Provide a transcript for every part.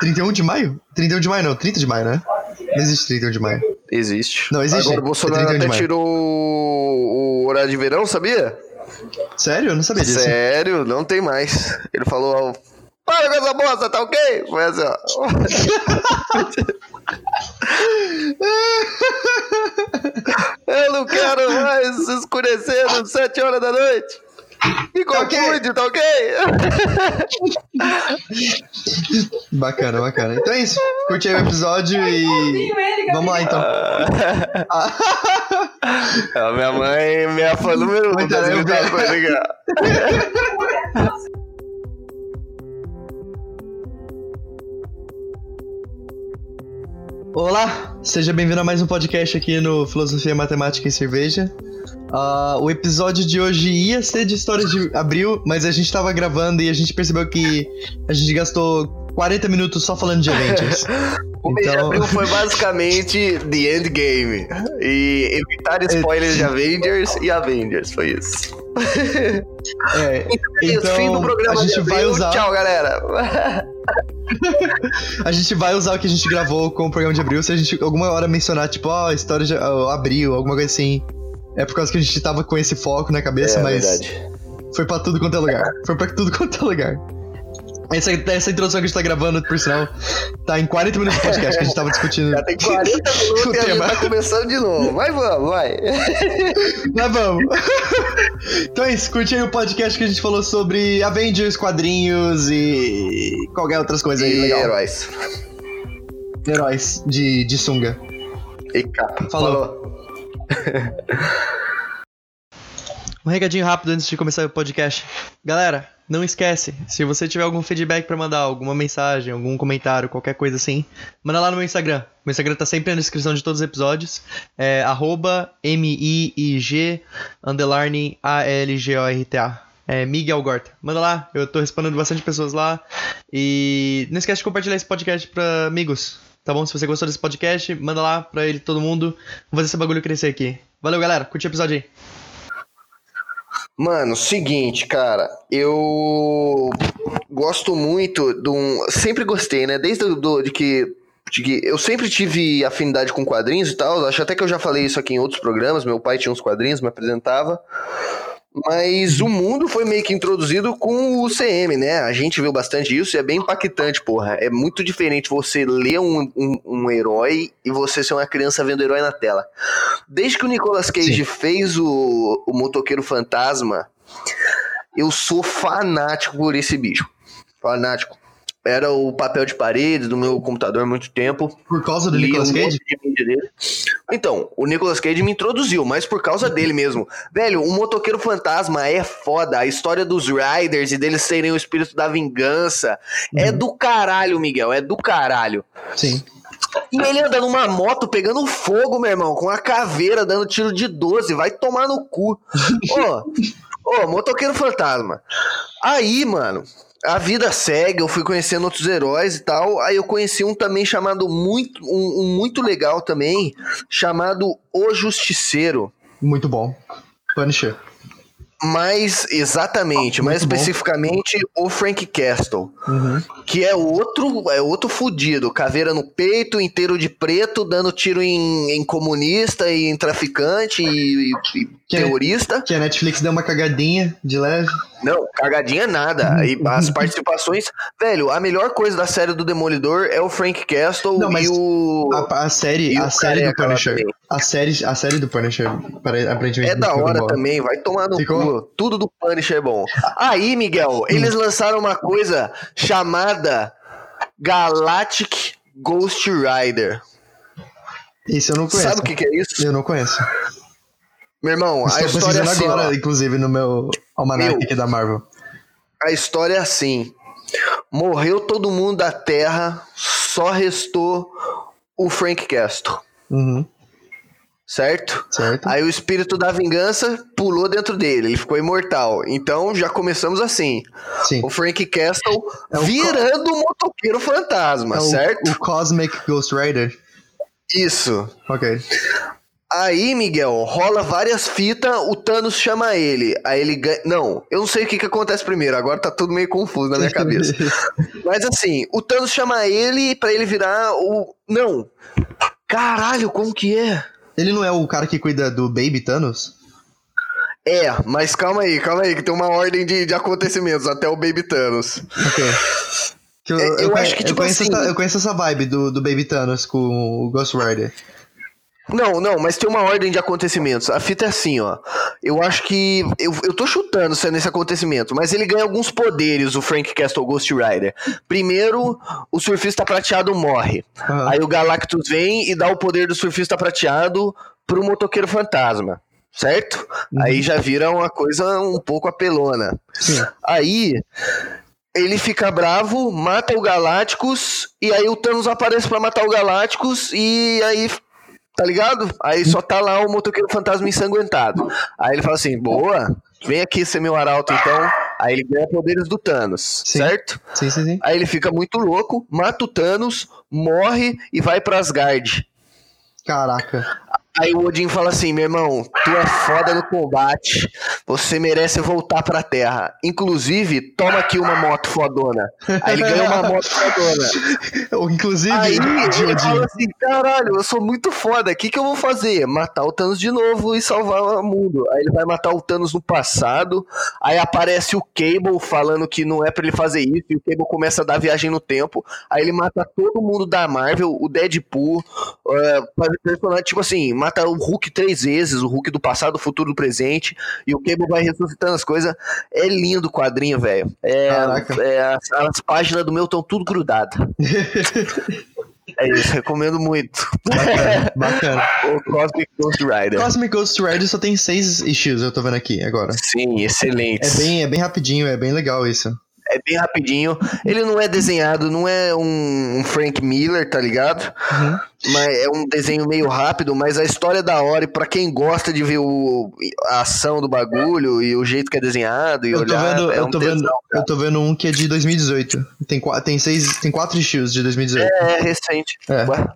31 de maio? 31 de maio não, 30 de maio, né? Não existe 31 de maio. Existe. Não, existe. Agora o Bolsonaro É 31 de até tirou o horário de verão, sabia? Sério? Eu não sabia disso. Sério, não tem mais. Ele falou, ó, para com essa bosta, tá ok? Foi assim, ó. Eu não quero mais escurecendo sete horas da noite. Tá ok. confunde, tá ok? Bacana, bacana. Então é isso. Curte aí o episódio e. Vamos lá então. A minha mãe, minha fã número um Muito das ó. Olá, seja bem-vindo a mais um podcast aqui no Filosofia, Matemática e Cerveja. Ah, o episódio de hoje ia ser de histórias de abril, mas a gente tava gravando e a gente percebeu que a gente gastou 40 minutos só falando de Avengers. O mês de Então- abril foi basicamente The Endgame. E evitar spoilers de Avengers e Avengers, foi isso. É, É Então, fim do programa a gente vai usar- Tchau, galera. a gente vai usar o que a gente gravou com o programa de abril. Se a gente alguma hora mencionar, tipo, ó, história de abril, alguma coisa assim. É por causa que a gente tava com esse foco na cabeça, É mas verdade. foi pra tudo quanto é lugar. Foi pra tudo quanto é lugar. Essa, essa introdução que a gente tá gravando, por sinal, tá em 40 minutos de podcast que a gente tava discutindo. Já tem 40 minutos O e a gente tema. tá começando de novo. Mas vamos, vai. Mas vamos. então é isso, curte aí o podcast que a gente falou sobre Avengers, quadrinhos e qualquer outras coisas aí E legal. heróis. Heróis de, de sunga. E capa. Falou. Um recadinho rápido antes de começar o podcast. Galera, não esquece, se você tiver algum feedback pra mandar, alguma mensagem, algum comentário, qualquer coisa assim, manda lá no meu Instagram. Meu Instagram tá sempre na descrição de todos os episódios. É arroba M-I-I-G underline A-L-G-O-R-T-A. É Miguel Gorta. Manda lá, eu tô respondendo bastante pessoas lá. E não esquece de compartilhar esse podcast pra amigos. Tá bom? Se você gostou desse podcast, manda lá pra ele, todo mundo. Vamos fazer esse bagulho crescer aqui. Valeu, galera. Curte o episódio aí. Mano, seguinte, cara, eu gosto muito de um. Sempre gostei, né? Desde do, de que. Eu sempre tive afinidade com quadrinhos e tal. Acho até que eu já falei isso aqui em outros programas. Meu pai tinha uns quadrinhos, me apresentava. Mas o mundo foi meio que introduzido com o CM, né? A gente viu bastante isso e é bem impactante, porra. É muito diferente você ler um, um, um herói e você ser uma criança vendo herói na tela. Desde que o Nicolas Cage Sim. fez o, o Motoqueiro Fantasma, eu sou fanático por esse bicho. Fanático. Era o papel de parede do meu computador há muito tempo. Por causa do Li Nicolas um Cage? de. Então, o Nicolas Cage me introduziu, mas por causa dele mesmo. Velho, o Motoqueiro Fantasma é foda. A história dos Riders e deles serem o espírito da vingança é do caralho, Miguel. É do caralho. Sim. E ele anda numa moto pegando fogo, meu irmão, com a caveira dando tiro de 12. Vai tomar no cu. Ô, ô, Motoqueiro Fantasma. Aí, mano, a vida segue, eu fui conhecendo outros heróis e tal. Aí eu conheci um também chamado muito, um, um muito legal também, chamado O Justiceiro. Muito bom. Punisher. Mais exatamente, mais Muito bom. especificamente o Frank Castle. Uhum. Que é outro, é outro fudido. Caveira no peito, inteiro de preto, dando tiro em, em comunista e em traficante e, e Que é- terrorista. Que a Netflix deu uma cagadinha de leve. Não, cagadinha nada. E as participações. Velho, a melhor coisa da série do Demolidor é o Frank Castle Não, e o. A, a série, a série do Punisher. também. A série, a série do Punisher, pare- aparentemente. É da hora também, vai tomar no Ficou? cu. Tudo do Punisher é bom. Aí, Miguel, eles lançaram uma coisa chamada Galactic Ghost Rider. Isso eu não conheço. Sabe o que, que é isso? Eu não conheço. Meu irmão, a Estou história é assim, agora, ó. inclusive, no meu almanac Meu. aqui da Marvel. A história é assim. Morreu todo mundo da Terra, só restou o Frank Castle, Uhum, certo? certo? Aí o espírito da vingança pulou dentro dele, ele ficou imortal. Então já começamos assim. Sim. O Frank Castle É o virando o motoqueiro fantasma, É o, certo? o Cosmic Ghost Rider. Isso. Ok. Aí, Miguel, rola várias fitas, o Thanos chama ele. Aí ele ganha. Não, eu não sei o que, que acontece primeiro, agora tá tudo meio confuso na minha cabeça. Mas assim, o Thanos chama ele pra ele virar o. Não. Caralho, como que é? Ele não é o cara que cuida do Baby Thanos? É, mas calma aí, calma aí, que tem uma ordem de, de acontecimentos até o Baby Thanos. Ok. Eu, É, eu eu acho que, eu tipo conheço assim- essa, eu conheço essa vibe do, do Baby Thanos com o Ghost Rider. Não, não, mas tem uma ordem de acontecimentos. A fita é assim, ó. Eu acho que. Eu, eu tô chutando se é nesse acontecimento, mas ele ganha alguns poderes, o Frank Castle Ghost Rider. Primeiro, o surfista prateado morre. Aham. Aí o Galactus vem e dá o poder do surfista prateado pro motoqueiro fantasma. Certo? Uhum. Aí já vira uma coisa um pouco apelona. Sim. Aí ele fica bravo, mata o Galácticos, e aí o Thanos aparece pra matar o Galácticos, e aí. Tá ligado? Aí só tá lá o motoqueiro fantasma ensanguentado. Aí ele fala assim: boa, vem aqui ser meu arauto então. Aí ele ganha poderes do Thanos, Sim. certo? Sim, sim, sim. Aí ele fica muito louco, mata o Thanos, morre e vai pra Asgard. Caraca. Aí o Odin fala assim: meu irmão, tu é foda no combate, você merece voltar pra terra. Inclusive, toma aqui uma moto fodona. Aí ele ganha uma moto fodona. Inclusive, Aí ele fala assim: caralho, eu sou muito foda, o que, que eu vou fazer? Matar o Thanos de novo e salvar o mundo. Aí ele vai matar o Thanos no passado. Aí aparece o Cable falando que não é pra ele fazer isso, e o Cable começa a dar viagem no tempo. Aí ele mata todo mundo da Marvel, o Deadpool, faz personagem, tipo assim, mata o Hulk três vezes, o Hulk do passado, do futuro, do presente, e o Cable vai ressuscitando as coisas. É lindo o quadrinho, velho. É, é, as, as páginas do meu estão tudo grudadas. É isso, recomendo muito. Bacana, bacana. o Cosmic Ghost Rider. Cosmic Ghost Rider só tem seis issues, eu tô vendo aqui agora. Sim, excelente. É bem, é bem rapidinho, é bem legal isso. É bem rapidinho. Ele não é desenhado, não é um, Frank Miller, tá ligado? Uhum. Mas é um desenho meio rápido, mas a história é da hora. E pra quem gosta de ver o, a ação do bagulho e o jeito que é desenhado e Eu tô olhar, vendo, é eu um tô vendo, tesão, eu tô vendo um que é de 2018. Tem, tem seis, tem quatro issues de 2018. É, é recente. É. Ué?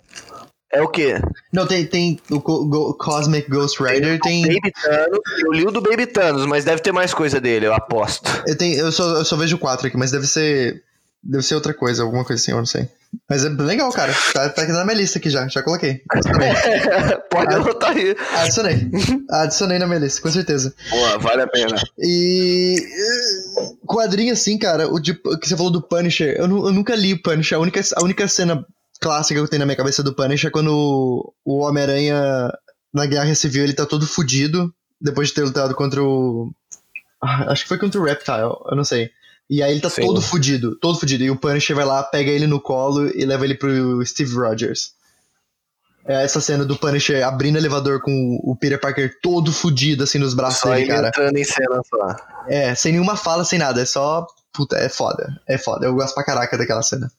É o quê? Não, tem, tem o Go- Cosmic Ghost Rider, tem. Baby Thanos. Eu li o do Baby Thanos, mas deve ter mais coisa dele, eu aposto. Eu, tenho, eu, só, eu só vejo quatro aqui, mas deve ser. Deve ser outra coisa, alguma coisa assim, eu não sei. Mas é legal, cara. Tá, tá aqui na minha lista aqui já, já coloquei. Pode anotar aí. Adicionei. Adicionei na minha lista, com certeza. Boa, vale a pena. E. Quadrinho assim, cara, o, de, que você falou do Punisher, eu, eu nunca li o Punisher. A única, a única cena clássica que eu tenho na minha cabeça do Punisher é quando o, Homem-Aranha na Guerra Civil ele tá todo fudido depois de ter lutado contra o. Ah, Acho que foi contra o Reptile, eu não sei. E aí ele tá Sim. todo fudido, todo fudido. E o Punisher vai lá, pega ele no colo e leva ele pro Steve Rogers. É essa cena do Punisher abrindo o elevador com o Peter Parker todo fudido, assim, nos braços Só dele, ele cara. entrando em cena só. É, sem nenhuma fala, sem nada. É só. Puta, é foda. É foda. Eu gosto pra caraca daquela cena.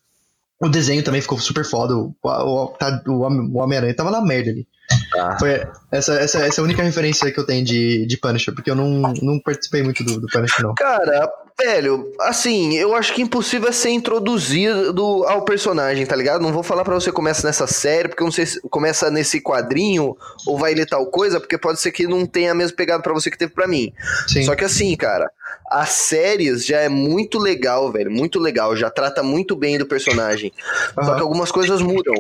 O desenho também ficou super foda. O, o, tá- o Homem- o Homem-Aranha tava na merda ali. Tá. Foi essa, essa, essa é a única referência que eu tenho de, de Punisher, porque eu não, não participei muito do, do Punisher, não. Cara, velho, assim, eu acho que impossível é ser introduzido ao personagem, tá ligado? Não vou falar pra você começa nessa série, porque eu não sei se começa nesse quadrinho ou vai ler tal coisa, porque pode ser que não tenha a mesma pegada pra você que teve pra mim. Sim. Só que assim, cara, as séries já é muito legal, velho, muito legal, já trata muito bem do personagem. Só Aham. que algumas coisas mudam.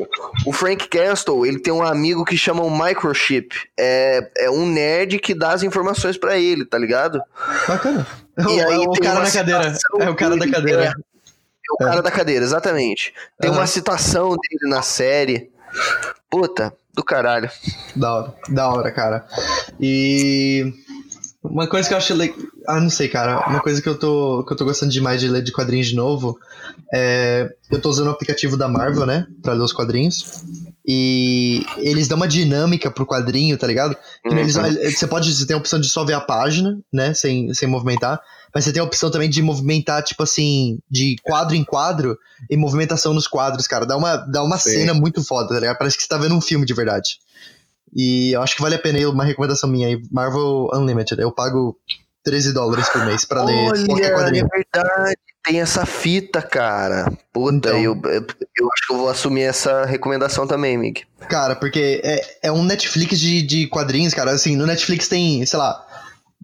O Frank Castle, ele tem um amigo que chama o Microchip. É, é um nerd que dá as informações pra ele, tá ligado? Bacana. E É aí o tem cara na cadeira. É o cara da cadeira. É, é o cara da cadeira, exatamente. Tem Aham. uma citação dele na série. Puta, do caralho. Da hora, da hora, cara. E uma coisa que eu legal. Ah, não sei, cara. Uma coisa que eu tô, que eu tô gostando demais de ler de quadrinhos de novo é. Eu tô usando o aplicativo da Marvel, né? Pra ler os quadrinhos. E eles dão uma dinâmica pro quadrinho, tá ligado? Uhum. eles, você pode. Você tem a opção de só ver a página, né? Sem, sem movimentar. Mas você tem a opção também de movimentar, tipo assim, de quadro em quadro e movimentação nos quadros, cara. Dá uma, dá uma Sim. cena muito foda, tá ligado? Parece que você tá vendo um filme de verdade. E eu acho que vale a pena aí uma recomendação minha aí, Marvel Unlimited. Eu pago 13 dólares por mês pra ler qualquer Olha, é quadrinho. verdade, tem essa fita, cara. Puta, Então. eu, eu acho que eu vou assumir essa recomendação também, Mig. Cara, porque é, é um Netflix de, de quadrinhos, cara. Assim, no Netflix tem, sei lá,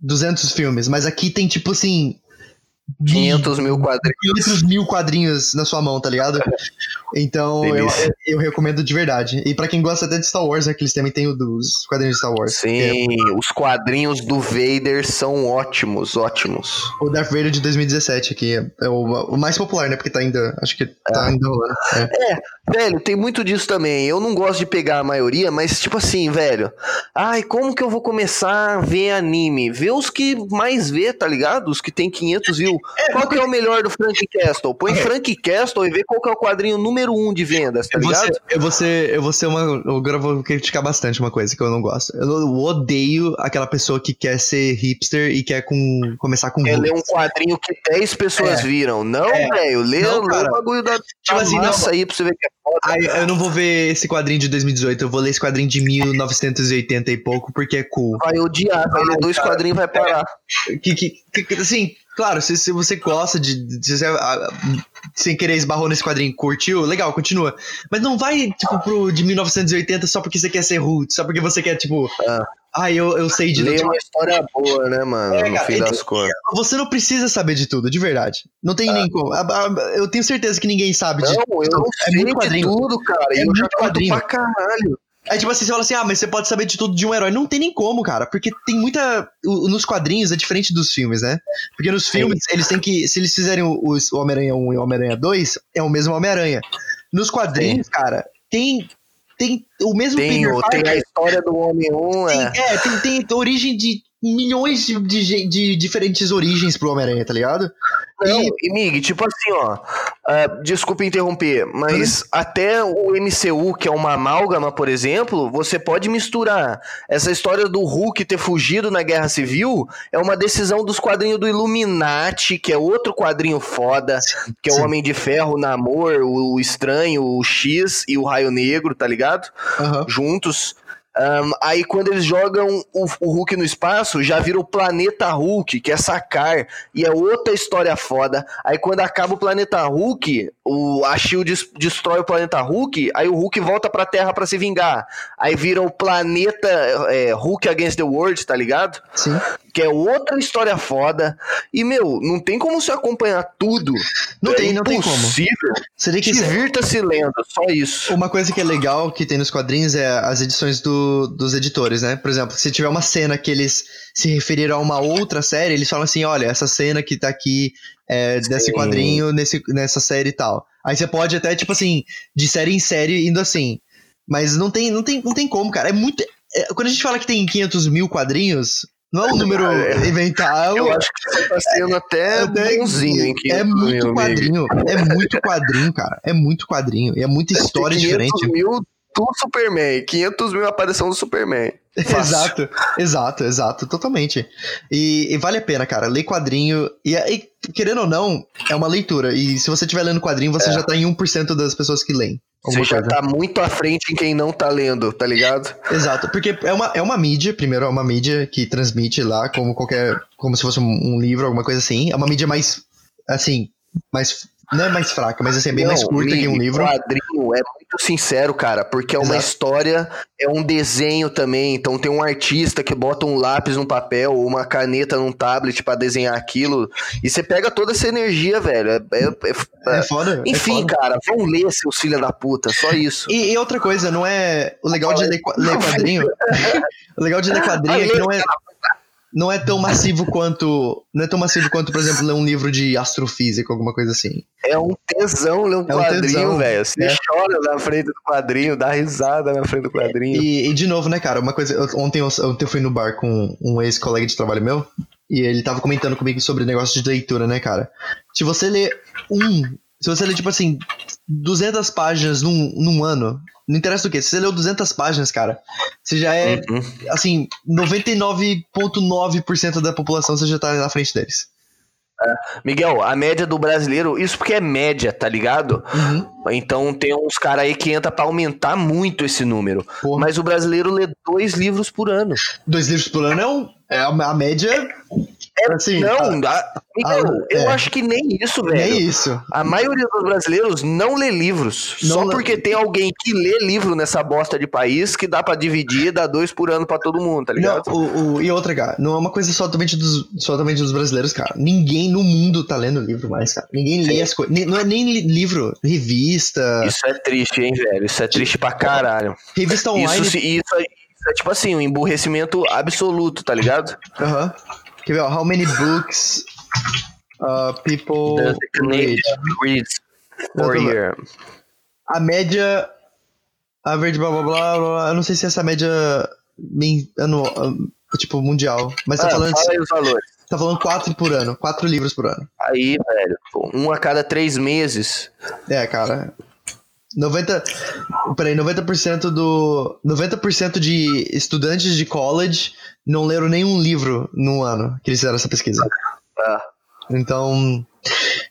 200 filmes, mas aqui tem tipo assim. 500 mil quadrinhos. 500 mil quadrinhos na sua mão, tá ligado? Então eu, eu recomendo de verdade. E pra quem gosta até de Star Wars, né? Que eles também têm o dos quadrinhos de Star Wars. Sim, os quadrinhos do Vader são ótimos, ótimos. O Darth Vader de 2017 aqui é, é o, o mais popular, né? Porque tá ainda. Acho que tá ainda rolando. É. Velho, tem muito disso também. Eu não gosto de pegar a maioria, mas tipo assim, velho. Ai, como que eu vou começar a ver anime? Ver os que mais vê, tá ligado? Os que tem 500 views. qual que é o melhor do Frank Castle? Põe Frank Castle e vê qual que é o quadrinho número um de vendas, tá Eu vou, ligado? ser, eu, vou ser, eu vou ser uma. Agora eu vou criticar bastante uma coisa que eu não gosto. Eu, eu odeio aquela pessoa que quer ser hipster e quer com, começar com É ler um quadrinho que 10 pessoas É. viram. Não, É. velho. Lê, Não, lê cara. o bagulho da, Tipo assim, não. aí pra você ver que é foda. Ai, eu não vou ver esse quadrinho de 2018, eu vou ler esse quadrinho de 1980 e pouco, porque é cool. Vai odiar, vai ler dois quadrinhos e vai parar. Que, que, que- que- assim, claro, se, se você gosta de. de- se você, ah, sem querer esbarrou nesse quadrinho, curtiu, legal, continua. Mas não vai, tipo, pro de 1980 só porque você quer ser root, só porque você quer, tipo. Ah. Ai, eu, eu sei de Lê tudo. uma história boa, né, mano? É, no cara, fim então- das contas. Você não precisa saber de tudo, de verdade. Não tem nem como. A- a- Eu tenho certeza que ninguém sabe de Não, eu não É sei de tudo, cara. É e eu já quadrinho. pra caralho. Aí, tipo assim, você fala assim, ah, mas você pode saber de tudo de um herói. Não tem nem como, cara. Porque tem muita. o- Nos quadrinhos é diferente dos filmes, né? Porque nos filmes, eles têm que. Se eles fizerem o, o Homem-Aranha 1 e o Homem-Aranha 2, é o mesmo Homem-Aranha. Nos quadrinhos, cara, tem. Tem o mesmo Tem, Peter o- tem a Parker. história do Homem 1, Tem- é. é, tem, tem origem de milhões de, de, de diferentes origens pro Homem-Aranha, tá ligado? Não, E- e Mig, tipo assim, ó. ah, desculpa interromper, mas até o MCU, que é uma amálgama, por exemplo, você pode misturar. Essa história do Hulk ter fugido na Guerra Civil é uma decisão dos quadrinhos do Illuminati, que é outro quadrinho foda, que é Sim. o Homem de Ferro, o Namor, o Estranho, o X e o Raio Negro, tá ligado? Aham. juntos. Ahn, aí quando eles jogam o, o Hulk no espaço, já vira o planeta Hulk, que é sacar, e é outra história foda. Aí quando acaba o planeta Hulk, o, a Shield des- destrói o planeta Hulk, aí o Hulk volta pra Terra pra se vingar. Aí vira o planeta é, Hulk Against the World, tá ligado? Sim. Que é outra história foda. E, meu, não tem como você acompanhar tudo. Não é tem, não tem como. tem que Divirta-se lendo, só isso. Uma coisa que é legal que tem nos quadrinhos é as edições do- dos editores, né? Por exemplo, se tiver uma cena que eles se referiram a uma outra série, eles falam assim: olha, essa cena que tá aqui é desse quadrinho nesse, nessa série e tal. Aí você pode até, tipo assim, de série em série indo assim. Mas não tem, não tem, não tem como, cara. É muito. é- quando a gente fala que tem 500 mil quadrinhos, não é um número É. inventado. Eu acho que você tá sendo até Até- bonzinho, hein? É muito meu amigo. quadrinho. É muito quadrinho, cara. É muito quadrinho. E é muita história 500 diferente. mil do Superman, 500 mil aparição do Superman. Exato, exato, exato, totalmente. E, e vale a pena, cara, ler quadrinho. E, e, querendo ou não, é uma leitura. E se você estiver lendo quadrinho, você já tá em 1% das pessoas que leem. Você já coisa. tá muito à frente em quem não tá lendo, tá ligado? Exato, porque é uma, é uma mídia, primeiro é uma mídia que transmite lá como qualquer. como se fosse um, um livro, alguma coisa assim. É uma mídia mais. assim, mais. Não é mais fraca, mas assim, é bem mais Não, curta que um livro. quadrinho é muito sincero, cara, porque é uma Exato. história, é um desenho também. Então tem um artista que bota um lápis num papel ou uma caneta num tablet pra desenhar aquilo. E você pega toda essa energia, velho. É- é- é- É foda. é Enfim, foda. cara, vão ler, seus filhos da puta, só isso. E, e outra coisa, não é. O legal de ler quadrinho. o legal de ler quadrinho é que não é. Não é tão massivo quanto. Não é tão massivo quanto, por exemplo, ler um livro de astrofísica, alguma coisa assim. É um tesão ler um É um quadrinho, velho. Você é. chora na frente do quadrinho, dá risada na frente do quadrinho. E, e, de novo, né, cara, uma coisa. Ontem eu, ontem eu fui no bar com um ex-colega de trabalho meu. E ele tava comentando comigo sobre negócio de leitura, né, cara? Se você lê um. Se você lê, tipo assim, 200 páginas num, num ano. Não interessa o quê. Se você leu 200 páginas, cara, você já é, Uhum. assim, 99,9% da população você já tá na frente deles. Miguel, a média do brasileiro, isso porque é média, tá ligado? Uhum. Então tem uns caras aí que entra pra aumentar muito esse número. Porra. Mas o brasileiro lê dois livros por ano. Dois livros por ano é, um, é a média. É, Assim, não, a- Miguel, eu é. acho que nem isso, velho. nem isso. A maioria dos brasileiros não lê livros. Não só lê- porque tem alguém que lê livro nessa bosta de país que dá pra dividir e dar dois por ano pra todo mundo, tá Não, ligado? o, o- e outra, cara, não é uma coisa somente dos, somente dos brasileiros, cara. Ninguém no mundo tá lendo livro mais, cara. Ninguém lê Sim. as coisas. Não é nem li- livro, revista. Isso é triste, hein, velho? Isso é triste pra caralho. Revista online. Isso, isso, é- isso é tipo assim, um emburrecimento absoluto, tá ligado? Aham. Quer ver, ó? How many books uh, people Canadian read? reads tô- year. A média. Average blá blá blá blá. blá. Eu não sei se essa média. anual, tipo, mundial. Mas tá Ah, falando. fala aí os valores. Tá falando quatro por ano. Quatro livros por ano. Aí, velho, um a cada três meses. É, cara. 90. Peraí, 90% do. 90% de estudantes de college não leram nenhum livro no ano que eles fizeram essa pesquisa. Tá. Então.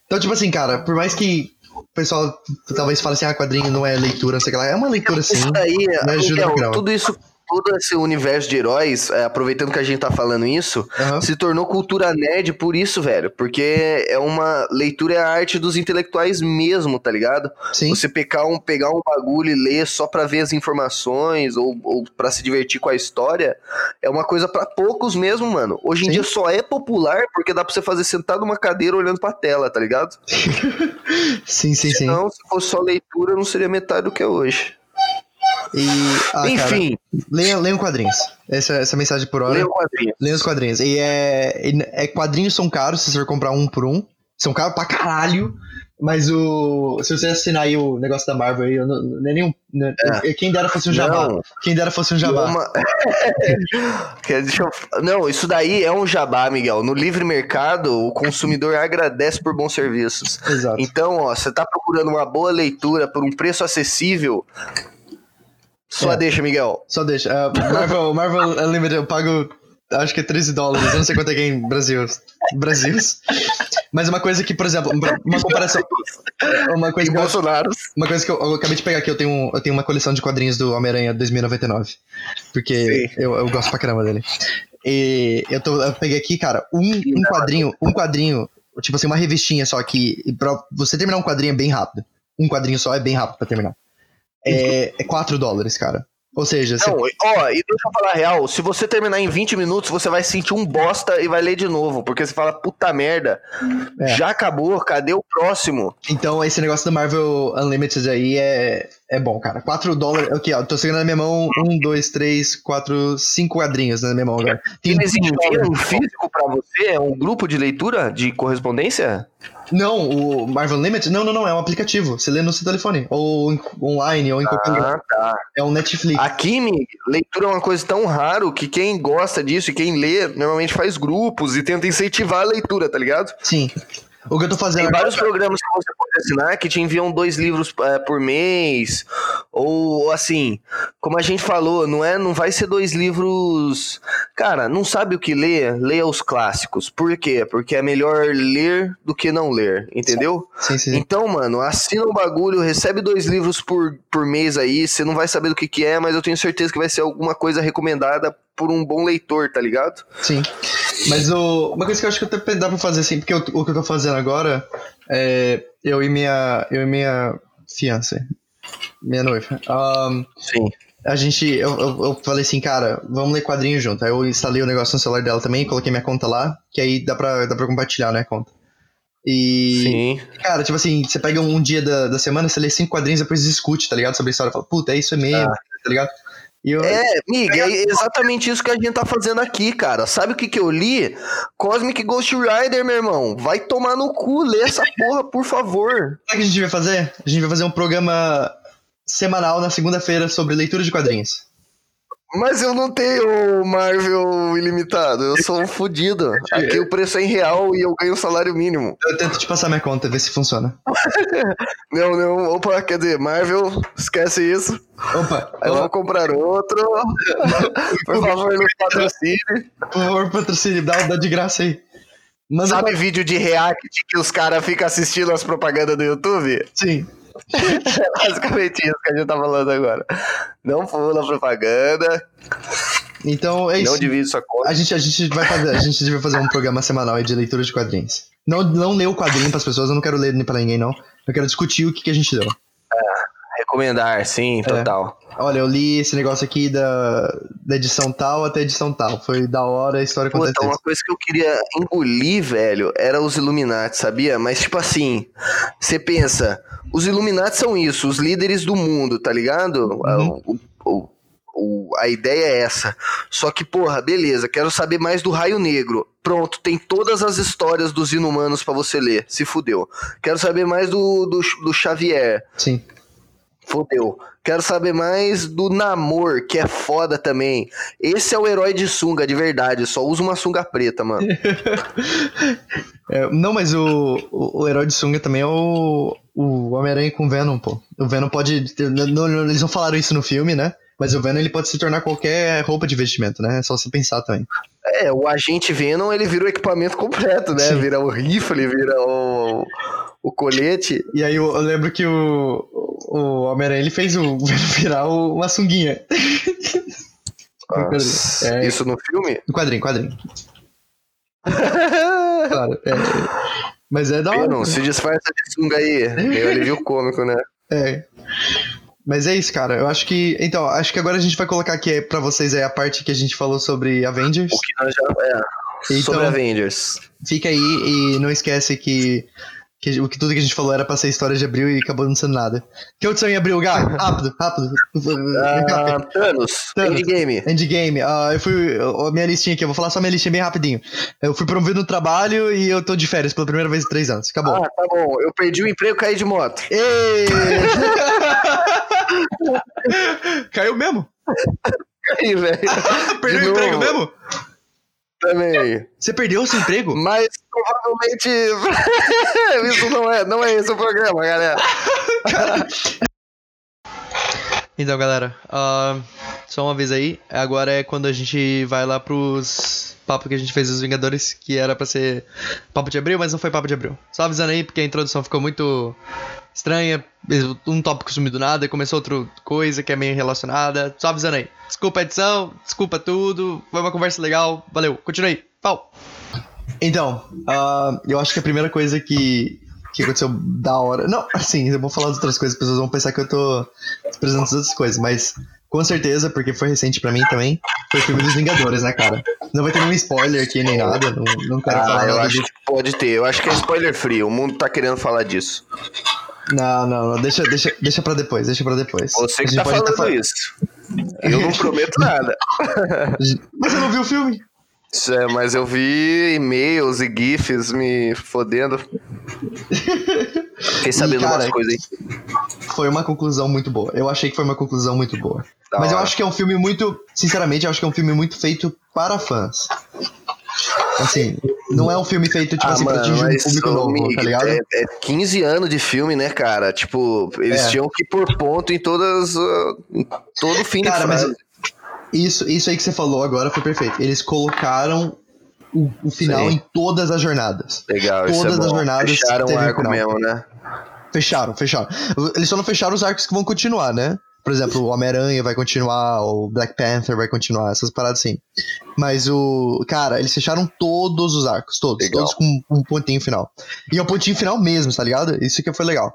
Então, tipo assim, cara, por mais que o pessoal talvez fale assim, ah, quadrinho não é leitura, não sei o que lá. É uma leitura sim. Isso me ajuda caramba. tudo isso, todo esse universo de heróis, é, aproveitando que a gente tá falando isso, Aham. se tornou cultura nerd por isso, velho. Porque é uma leitura, é a arte dos intelectuais mesmo, tá ligado? Sim. Você pegar um, pegar um bagulho e ler só pra ver as informações ou, ou para se divertir com a história, é uma coisa pra poucos mesmo, mano. Hoje em Sim. dia só é popular porque dá pra você fazer sentado numa cadeira olhando pra tela, tá ligado? Sim, sim, sim. Senão, se fosse só leitura, não seria metade do que é hoje. E. Ah, cara, Enfim, leiam, leiam quadrinhos. Essa, essa é mensagem por hora. leia o quadrinho. Leiam os quadrinhos. E é, é. Quadrinhos são caros se você for comprar um por um. São caros pra caralho. Mas o. Se você assinar aí o negócio da Marvel aí, eu não, não é nenhum. né, Quem dera fosse um jabá. Não. Quem dera fosse um jabá. Uma- eu- Não, isso daí é um jabá, Miguel. No livre mercado, o consumidor agradece por bons serviços. Exato. Então, ó, você tá procurando uma boa leitura por um preço acessível. Só É. deixa, Miguel. Só deixa. Ah, Marvel, Marvel Unlimited, eu pago. Acho que é 13 dólares. Eu não sei quanto é que é em Brasil. Brasil. Mas uma coisa que, por exemplo, uma comparação. Uma coisa que eu, Bolsonaro. uma coisa que eu, eu acabei de pegar aqui, eu tenho, eu tenho uma coleção de quadrinhos do Homem-Aranha 2099. Porque eu, eu gosto pra caramba dele. E eu, tô, eu peguei aqui, cara, um, um quadrinho, um quadrinho, tipo assim, uma revistinha só que. e Pra você terminar um quadrinho é bem rápido. Um quadrinho só é bem rápido pra terminar. É, é 4 dólares, cara. Ou seja, você Não, ó, e deixa eu falar a real, se você terminar em 20 minutos, você vai sentir um bosta e vai ler de novo, porque você fala, puta merda, É. já acabou, cadê o próximo? Então, esse negócio do Marvel Unlimited aí é, é bom, cara. 4 dólares. Aqui, ó. Tô segurando na minha mão. 1, 2, 3, 4, 5 quadrinhos na minha mão agora. Tem Eles 20 enviam um físico pra você? É um grupo de leitura, de correspondência? Não, o Marvel Unlimited? Não, não, não. É um aplicativo. Você lê no seu telefone. Ou online, ou em qualquer lugar. Ah, tá. É um Netflix. Aqui, Mi, leitura é uma coisa tão raro que quem gosta disso e quem lê normalmente faz grupos e tenta incentivar a leitura, tá ligado? Sim. O que eu tô fazendo Tem vários programas que você pode assinar que te enviam dois livros é, por mês. Ou assim, como a gente falou, não é, não vai ser dois livros. Cara, não sabe o que ler? Leia os clássicos. Por quê? Porque é melhor ler do que não ler, entendeu? Sim, sim, sim. Então, mano, assina o bagulho, recebe dois livros por, por mês aí. Você não vai saber do que, que é, mas eu tenho certeza que vai ser alguma coisa recomendada por um bom leitor, tá ligado? Sim. Mas o, uma coisa que eu acho que até dá pra fazer assim, porque eu- o que eu tô fazendo agora é eu e minha, eu e minha fiança, minha noiva. ahn, Sim. a gente, eu, eu, eu falei assim, cara, vamos ler quadrinho junto. Aí eu instalei o negócio no celular dela também, coloquei minha conta lá, que aí dá pra, dá pra compartilhar, né, a conta. E, Sim. cara, tipo assim, você pega um dia da, da semana, você lê cinco quadrinhos, depois discute, tá ligado? Sobre a história. Fala, puta, é isso mesmo, tá ligado? Eu, É, Mig, é exatamente isso que a gente tá fazendo aqui, cara. Sabe o que, que eu li? Cosmic Ghost Rider, meu irmão. Vai tomar no cu, lê essa porra, por favor. Sabe o que a gente vai fazer? A gente vai fazer um programa semanal na segunda-feira sobre leitura de quadrinhos. Mas eu não tenho Marvel ilimitado, eu sou um fudido. Aqui o preço é em real e eu ganho salário mínimo. Eu tento te passar minha conta, ver se funciona. Não, não, opa, quer dizer, Marvel, esquece isso. Opa, eu vou comprar outro. Por favor, nos patrocine. por favor, patrocínio, dá, dá de graça aí. Manda Sabe vídeo de react que os caras ficam assistindo as propagandas do YouTube? Sim. É basicamente isso que a gente tá falando agora. Não pula a propaganda. Então é isso. Não divide sua conta. A gente, a gente vai fazer, a gente vai fazer um programa semanal aí de leitura de quadrinhos. Não, não ler o quadrinho pras pessoas, eu não quero ler nem pra ninguém, não. Eu quero discutir o que, que a gente leu. Recomendar, sim, total. Olha, eu li esse negócio aqui da, da edição tal até a edição tal. Foi da hora a história Puta, aconteceu. uma coisa que eu queria engolir, velho, era os Illuminati, sabia? Mas, tipo assim, você pensa, os Illuminati são isso, os líderes do mundo, tá ligado? Uhum. O- o- o- a ideia é essa. Só que, porra, beleza, quero saber mais do Raio Negro. Pronto, tem todas as histórias dos inumanos pra você ler. Se fudeu. Quero saber mais do, do, do Xavier. Sim. Fodeu. Quero saber mais do Namor, que é foda também. Esse é o herói de sunga, de verdade. Só usa uma sunga preta, mano. É, não, mas o, o, o herói de sunga também é o, o Homem-Aranha com Venom, pô. O Venom pode. não- não- eles não falaram isso no filme, né? Mas o Venom ele pode se tornar qualquer roupa de vestimento, né? É só você pensar também. É, o agente Venom, ele vira o equipamento completo, né? Sim. Vira o rifle, vira o, o colete. E aí eu, eu lembro que o, o Homem-Aranha ele fez o virar o- uma sunguinha. Nossa, É. Isso no filme? No quadrinho, quadrinho. Claro. é. Mas é da hora. Venom, se disfarça de sunga aí. Meio alívio cômico, né? É. Mas é isso, cara. Eu acho que. Então, acho que agora a gente vai colocar aqui pra vocês aí a parte que a gente falou sobre Avengers. O que nós já. É. Então- Sobre Avengers. Fica aí e não esquece que, que o que tudo que a gente falou era pra ser história de abril e acabou não sendo nada. Que aconteceu em abril, Gá? Rápido, rápido. Ah, Thanos, Thanos. Endgame. Endgame. Ah, eu fui. a minha listinha aqui, eu vou falar só minha listinha bem rapidinho. Eu fui promovido no trabalho e eu tô de férias pela primeira vez em três anos. Acabou. Ah, tá bom. Eu perdi o emprego e caí de moto. Ê! Caiu mesmo? Aí, velho. Perdeu De o emprego mesmo? Também. Você perdeu o seu emprego? Mas provavelmente isso não é, não é esse o programa, galera. Então, galera, ah, só uma vez aí. Agora é quando a gente vai lá pros papos que a gente fez dos Vingadores, que era pra ser papo de abril, mas não foi papo de abril. Só avisando aí, porque a introdução ficou muito estranha. Um tópico sumiu do nada, começou outra coisa que é meio relacionada. Só avisando aí. Desculpa a edição, desculpa tudo. Foi uma conversa legal. Valeu, continue aí. Pau! Então, ah, eu acho que a primeira coisa que, que aconteceu da hora. Não, assim, eu vou falar de outras coisas, as pessoas vão pensar que eu tô apresentando as outras coisas, mas com certeza, porque foi recente pra mim também, foi o filme dos Vingadores, né, cara? Não vai ter nenhum spoiler aqui nem nada, não, não quero Ah, falar eu nada acho que pode ter. Eu acho que é spoiler free. O mundo tá querendo falar disso. Não, não, não, deixa, deixa, deixa pra depois, deixa pra depois. Você que tá falando fa- isso. Eu não prometo nada. Mas você não viu o filme? É, mas eu vi e-mails e GIFs me fodendo. Fiquei sabendo cara, umas coisas aí. Foi uma conclusão muito boa. Eu achei que foi uma conclusão muito boa. Da Mas eu hora. acho que é um filme muito. Sinceramente, eu acho que é um filme muito feito para fãs. Assim, não é um filme feito, tipo Ah, assim, pra mano, atingir um público novo, tá ligado? É, é 15 anos de filme, né, cara? Tipo, eles É. tinham que pôr ponto em todas. ah, em todo fim Cara, de mas isso, isso aí que você falou agora foi perfeito. Eles colocaram o, o final Sim. em todas as jornadas. Legal, isso todas é as jornadas Fecharam o um arco mesmo, né? Fecharam, fecharam. Eles só não fecharam os arcos que vão continuar, né? Por exemplo, o Homem-Aranha vai continuar, o Black Panther vai continuar, essas paradas assim. Mas o. Cara, eles fecharam todos os arcos, todos. Legal. Todos com um pontinho final. E é um pontinho final mesmo, tá ligado? Isso que foi legal.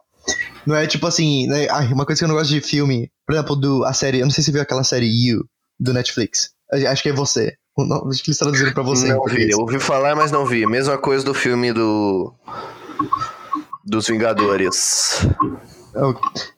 Não é tipo assim. Né? Ai, uma coisa que eu não gosto de filme, por exemplo, do, a série. Eu não sei se você viu aquela série You, do Netflix. Acho que é você. Não, acho que eles traduziram pra você. não vi, eu ouvi falar, mas não vi. Mesma coisa do filme do. Dos Vingadores.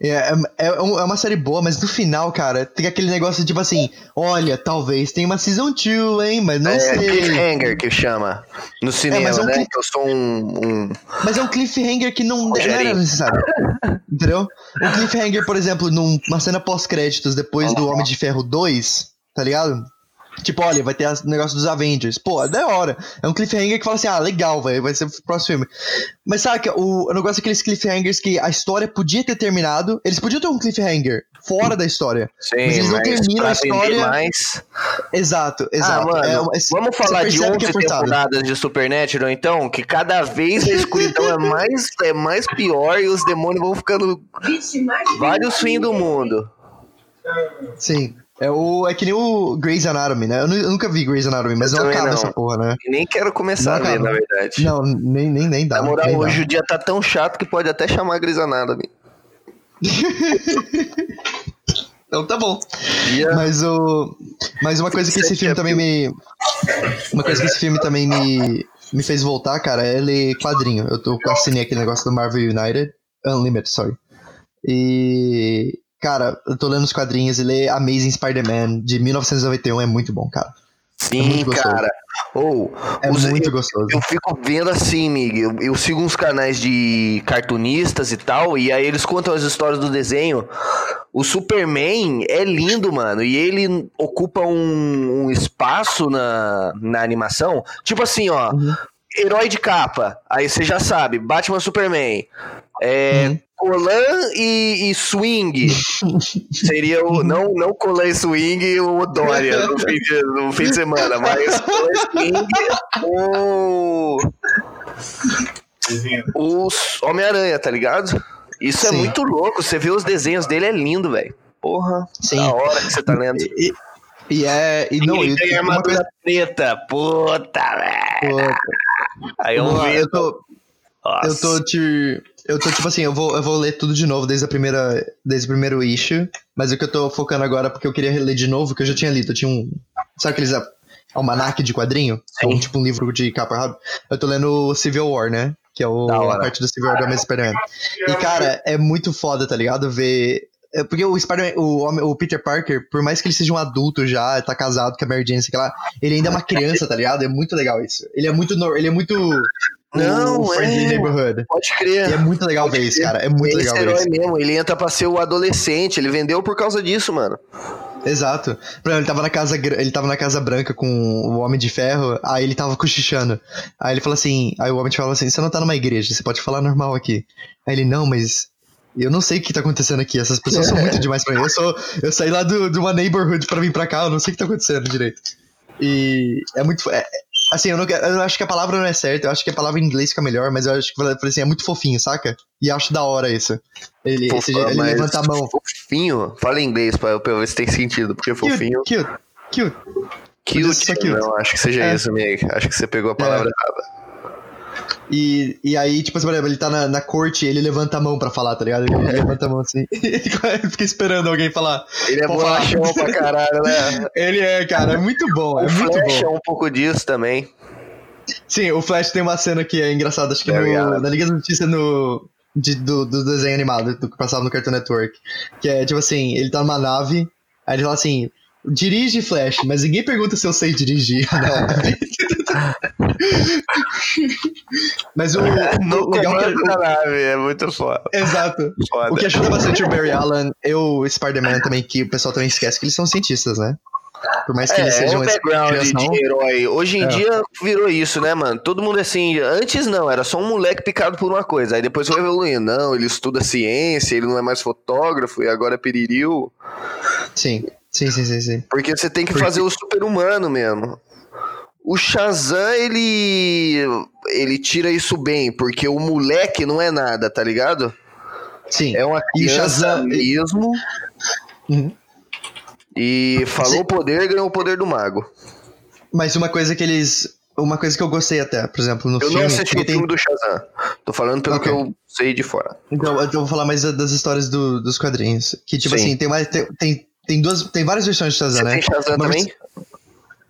É, é, é um- é uma série boa, mas no final, cara, tem aquele negócio tipo assim: olha, talvez tenha uma Season 2, hein? Mas não É sei. cliffhanger que chama. No cinema, mas é um né? cliff- Que eu sou um. um- Mas é um cliffhanger que não, não era necessário. Entendeu? Um cliffhanger, por exemplo, numa cena pós-créditos depois do Homem de Ferro 2, tá ligado? Tipo, olha, vai ter o negócio dos Avengers. Pô, é da hora. É um cliffhanger que fala assim, ah, legal, vai, vai ser o próximo filme. Mas sabe, o, eu não gosto daqueles cliffhangers que a história podia ter terminado. Eles podiam ter um cliffhanger fora da história. Sim, Mas eles não terminam pra a história- mais. Exato, exato. Ah, mano, É é- vamos falar de percebe que 11 é forçado. temporadas de Supernatural, então? Que cada vez a escuridão é mais, é mais pior e os demônios vão ficando Vixe, mais vários fins do mundo. Sim. É, o, é que nem o Grey's Anatomy, né? Eu, nu- eu nunca vi Grey's Anatomy, mas Eu não acaba não. essa porra, né? E nem quero começar a ver, na verdade. Não, nem, nem, nem dá. Na moral, nem dá. hoje o dia tá tão chato que pode até chamar Grey's Anatomy. Então tá bom. Dia... Mas o. Mas uma coisa que esse filme também me. Uma coisa que esse filme também me. Me fez voltar, cara, é ler quadrinho. Eu tô assinei aquele negócio do Marvel United. Unlimited, sorry. E. Cara, eu tô lendo os quadrinhos e ler Amazing Spider-Man de 1991 é muito bom, cara. é Sim, muito gostoso. cara. Ou, É os- muito eu, gostoso. eu fico vendo assim, Miguel. Eu, eu sigo uns canais de cartunistas e tal, e aí eles contam as histórias do desenho. O Superman é lindo, mano, e ele ocupa um, um espaço na, na animação. Tipo assim, ó. Uhum. Herói de capa. Aí você já sabe, Batman Superman. É. Uhum. Colan e, e Swing. Seria o. Não, não Colan e Swing o Dória no fim de, no fim de semana, mas Colan e Swing o. O Homem-Aranha, tá ligado? Isso é Sim. muito louco. Você vê os desenhos dele, é lindo, velho. Porra, Sim. da hora que você tá lendo. E, e é. E não, ele e, tem uma armadura coisa. preta. Puta, velho. Aí eu eu, vi. eu tô. Eu Nossa. tô te. Eu tô tipo assim, eu vou, eu vou ler tudo de novo desde a primeira. Desde o primeiro issue. Mas o que eu tô focando agora, porque eu queria ler de novo, que eu já tinha lido. Eu tinha um. Sabe aqueles almanac de quadrinho? É Sim. tipo um livro de capa rápida. Eu tô lendo Civil War, né? Que é o, Da a parte do Civil War do Homem Spider-Man. E, cara, é muito foda, tá ligado? Ver. é Porque o Spider o, o Peter Parker, por mais que ele seja um adulto já, tá casado com a Mary Jane, sei lá, ele ainda é uma criança, tá ligado? É muito legal isso. Ele é muito. Ele é muito. Não, o Friendly é. Neighborhood. Pode crer. E é muito legal ver isso, cara. É muito Esse legal ver herói isso. mesmo, ele entra pra ser o adolescente, ele vendeu por causa disso, mano. Exato. Ele tava na casa, ele tava na casa branca com o Homem de Ferro, aí ele tava cochichando. Aí ele falou assim, aí o Homem de Ferro falou assim, você não tá numa igreja, você pode falar normal aqui. Aí ele, não, mas eu não sei o que tá acontecendo aqui, essas pessoas são muito demais pra mim. Eu sou, eu saí lá do, de uma neighborhood pra vir pra cá, eu não sei o que tá acontecendo direito. E é muito, é- é- assim, eu, não, quero- eu acho que a palavra não é certa, eu acho que a palavra em inglês fica melhor, mas eu acho que, assim, é muito fofinho, saca? E acho da hora isso. Ele, esse Fofa, jeito- ele levanta a mão. Fofinho? Fala em inglês pra eu, pra eu ver se tem sentido, porque fofinho. Cute, cute, cute. Podia ser Cute. cute. Não, acho que seja É. isso, Meg. Acho que você pegou a palavra errada. E, e aí, tipo, por exemplo, ele tá na, na corte, ele levanta a mão pra falar, tá ligado? Ele levanta a mão assim. Ele fica esperando alguém falar. Ele é falar. bolachão pra caralho, né? Ele é, cara, é muito bom, é o muito Flash é bom. um pouco disso também. Sim, o Flash tem uma cena que é engraçada, acho que Tá no, na Liga da Justiça no, de- do, do desenho animado, do que passava no Cartoon Network. Que é, tipo assim, ele tá numa nave, aí ele fala assim, dirige Flash, mas ninguém pergunta se eu sei dirigir nave. Mas o, No o legal é que- comando da nave, é muito foda. Exato. foda. O que ajuda bastante o Barry Allen e o Spider-Man também, que o pessoal também esquece que eles são cientistas, né? Por mais que É, eles é sejam um background de, herói. Hoje em É. dia virou isso, né, mano? Todo mundo assim. Antes não, era só um moleque picado por uma coisa. Aí depois foi evoluindo. Não, ele estuda ciência, ele não é mais fotógrafo e agora é piririu. Sim, sim, sim, sim, sim. Porque você tem que Porque- fazer o super-humano mesmo. O Shazam, ele. Ele tira isso bem, porque o moleque não é nada, tá ligado? Sim. É uma E o criança Shazam- mesmo. Uhum. E falou o poder, ganhou o poder do mago. Mas uma coisa que eles. Uma coisa que eu gostei até, por exemplo, no Eu filme. não assisti o tem- filme do Shazam. Tô falando pelo Ok. que eu sei de fora. Então, eu vou falar mais da- das histórias do- dos quadrinhos. Que, tipo Sim. assim, tem, mais, tem, tem, tem duas. Tem várias versões de Shazam, Você né? tem Shazam Uma também?